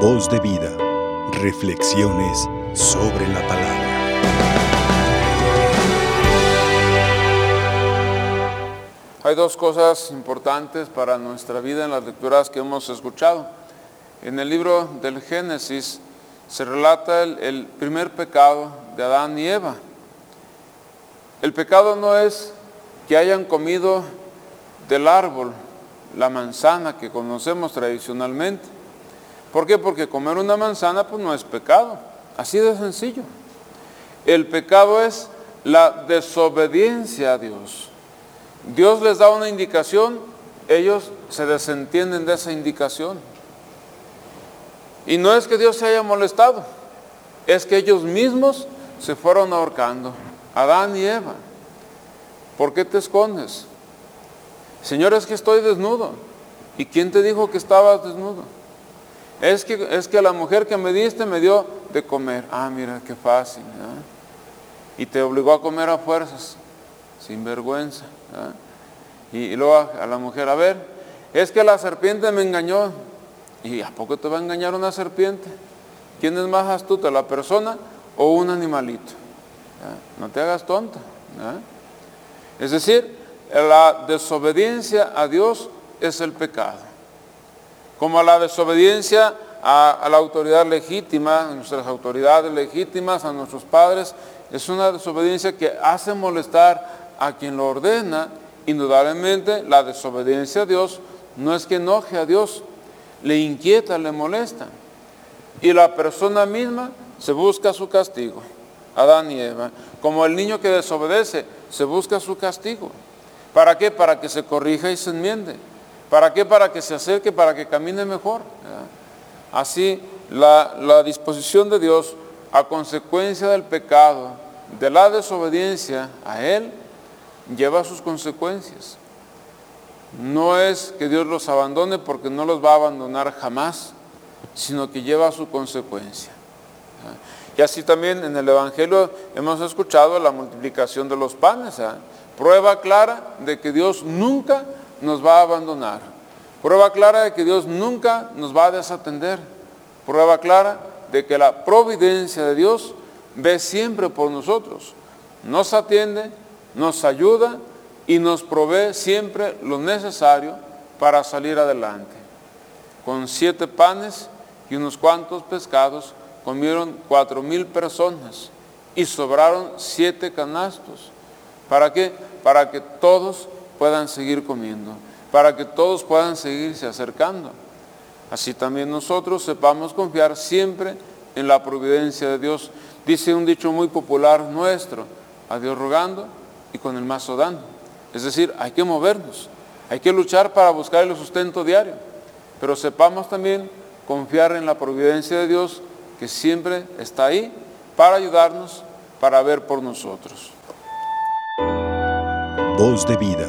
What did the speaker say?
Voz de vida. Reflexiones sobre la palabra. Hay dos cosas importantes para nuestra vida en las lecturas que hemos escuchado. En el libro del Génesis se relata el, primer pecado de Adán y Eva. El pecado no es que hayan comido del árbol la manzana que conocemos tradicionalmente. ¿Por qué? Porque comer una manzana pues no es pecado. Así de sencillo. El pecado es la desobediencia a Dios. Dios les da una indicación, ellos se desentienden de esa indicación. Y no es que Dios se haya molestado, es que ellos mismos se fueron ahorcando, Adán y Eva. ¿Por qué te escondes? Señor, es que estoy desnudo. ¿Y quién te dijo que estabas desnudo? Es que, es que la mujer que me diste me dio de comer. Ah, mira, qué fácil. Y te obligó a comer a fuerzas, sin vergüenza. Y, y, luego a la mujer, a ver, es que la serpiente me engañó. ¿Y a poco te va a engañar una serpiente? ¿Quién es más astuta, la persona o un animalito? No te hagas tonta. Es decir, la desobediencia a Dios es el pecado. Como la desobediencia a, a, la autoridad legítima, a nuestras autoridades legítimas, a nuestros padres, es una desobediencia que hace molestar a quien lo ordena. Indudablemente la desobediencia a Dios no es que enoje a Dios, le inquieta, le molesta. Y la persona misma se busca su castigo. Adán y Eva. Como el niño que desobedece, se busca su castigo. ¿Para qué? Para que se corrija y se enmiende. ¿Para qué? Para que se acerque, para que camine mejor. Así, la, disposición de Dios a consecuencia del pecado, de la desobediencia a Él, lleva sus consecuencias. No es que Dios los abandone porque no los va a abandonar jamás, sino que lleva su consecuencia. Y así también en el Evangelio hemos escuchado la multiplicación de los panes. Prueba clara de que Dios nunca nos va a abandonar. Prueba clara de que Dios nunca nos va a desatender. Prueba clara de que la providencia de Dios ve siempre por nosotros. Nos atiende, nos ayuda y nos provee siempre lo necesario para salir adelante. Con siete panes y unos cuantos pescados comieron cuatro mil personas y sobraron siete canastos. ¿Para qué? Para que todos puedan seguir comiendo, para que todos puedan seguirse acercando. Así también nosotros sepamos confiar siempre en la providencia de Dios. Dice un dicho muy popular nuestro, a Dios rogando y con el mazo dando. Es decir, hay que movernos, hay que luchar para buscar el sustento diario, pero sepamos también confiar en la providencia de Dios que siempre está ahí para ayudarnos, para ver por nosotros. Voz de vida,